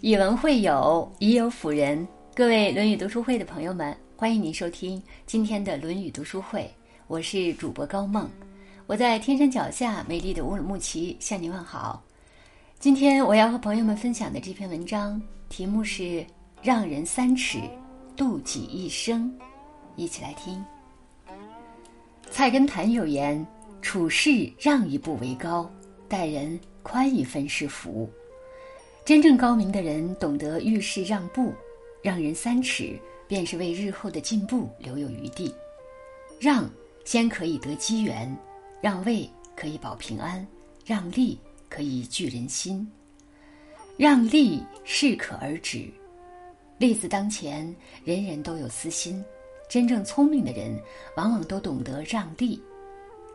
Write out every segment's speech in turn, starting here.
以文会友，以友辅仁。各位《论语》读书会的朋友们，欢迎您收听今天的《论语》读书会。我是主播高梦，我在天山脚下美丽的乌鲁木齐向您问好。今天我要和朋友们分享的这篇文章题目是“让人三尺，度己一生”。一起来听。菜根谭有言：“处事让一步为高，待人宽一分是福。”真正高明的人懂得遇事让步，让人三尺，便是为日后的进步留有余地。让先可以得机缘，让位可以保平安，让利可以聚人心，让利适可而止。利字当前，人人都有私心，真正聪明的人往往都懂得让利。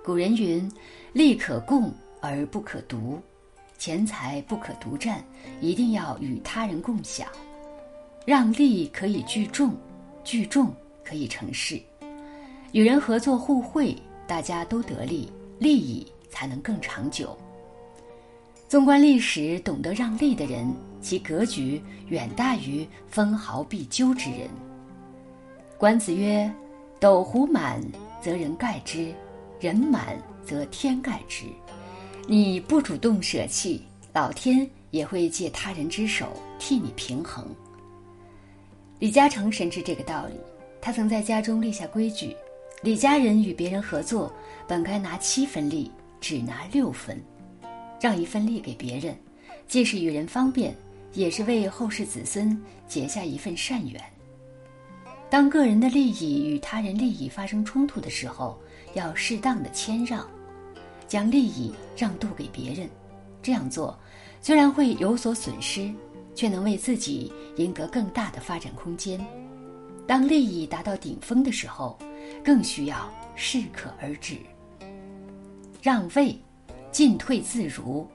古人云：“利可共而不可独。”钱财不可独占，一定要与他人共享。让利可以聚众，聚众可以成事。与人合作互惠，大家都得利，利益才能更长久。纵观历史，懂得让利的人，其格局远大于分毫必究之人。管子曰：“斗壶满则人盖之，人满则天盖之。”你不主动舍弃，老天也会借他人之手替你平衡。李嘉诚深知这个道理，他曾在家中立下规矩：李家人与别人合作，本该拿七分利，只拿六分，让一分利给别人，既是与人方便，也是为后世子孙结下一份善缘。当个人的利益与他人利益发生冲突的时候，要适当的谦让。将利益让渡给别人，这样做虽然会有所损失，却能为自己赢得更大的发展空间。当利益达到顶峰的时候，更需要适可而止。让位，进退自如。《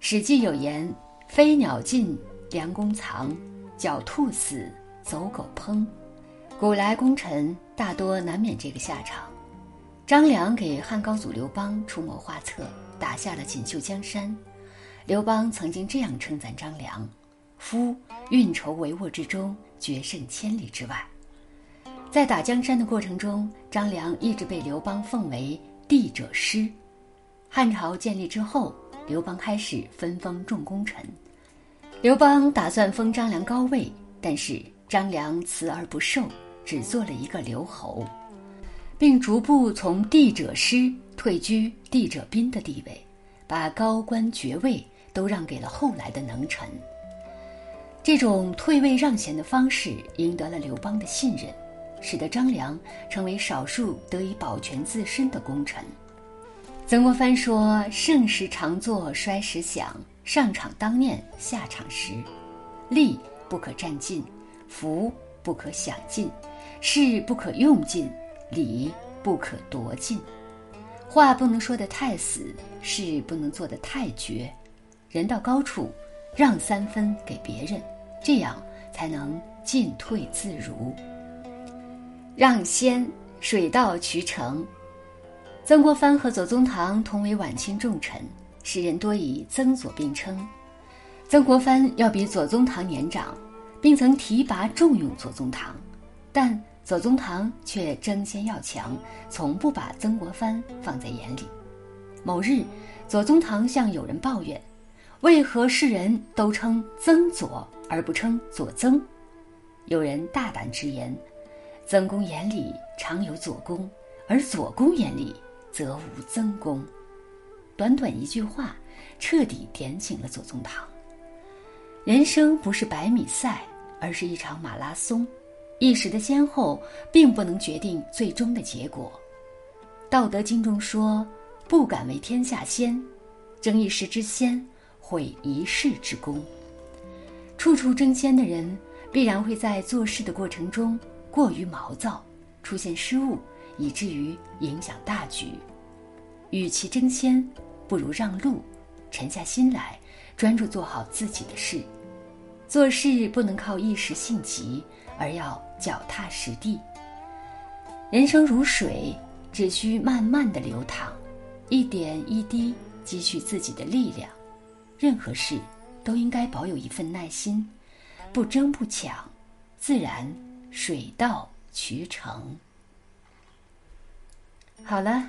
史记》有言：“飞鸟尽，良弓藏；狡兔死，走狗烹。”古来功臣大多难免这个下场。张良给汉高祖刘邦出谋划策，打下了锦绣江山。刘邦曾经这样称赞张良：“夫运筹帷幄之中，决胜千里之外。”在打江山的过程中，张良一直被刘邦奉为帝者师。汉朝建立之后，刘邦开始分封众功臣。刘邦打算封张良高位，但是张良辞而不受，只做了一个留侯。并逐步从帝者师退居帝者宾的地位，把高官爵位都让给了后来的能臣。这种退位让贤的方式赢得了刘邦的信任，使得张良成为少数得以保全自身的功臣。曾国藩说：“盛时常作，衰时享；上场当念，下场时，利不可占尽，福不可享尽，势不可用尽。”礼不可夺尽，话不能说得太死，事不能做得太绝。人到高处，让三分给别人，这样才能进退自如。让先，水到渠成。曾国藩和左宗棠同为晚清重臣，世人多以曾左并称。曾国藩要比左宗棠年长，并曾提拔重用左宗棠，但。左宗棠却争先要强，从不把曾国藩放在眼里。某日，左宗棠向友人抱怨：“为何世人都称曾左而不称左曾？”有人大胆直言：“曾公眼里常有左公，而左公眼里则无曾公。”短短一句话，彻底点醒了左宗棠。人生不是百米赛，而是一场马拉松。一时的先后，并不能决定最终的结果。《道德经》中说：“不敢为天下先，争一时之先，毁一世之功。”处处争先的人，必然会在做事的过程中过于毛躁，出现失误，以至于影响大局。与其争先，不如让路，沉下心来，专注做好自己的事。做事不能靠一时性急。而要脚踏实地。人生如水，只需慢慢的流淌，一点一滴积蓄自己的力量。任何事都应该保有一份耐心，不争不抢，自然水到渠成。好了，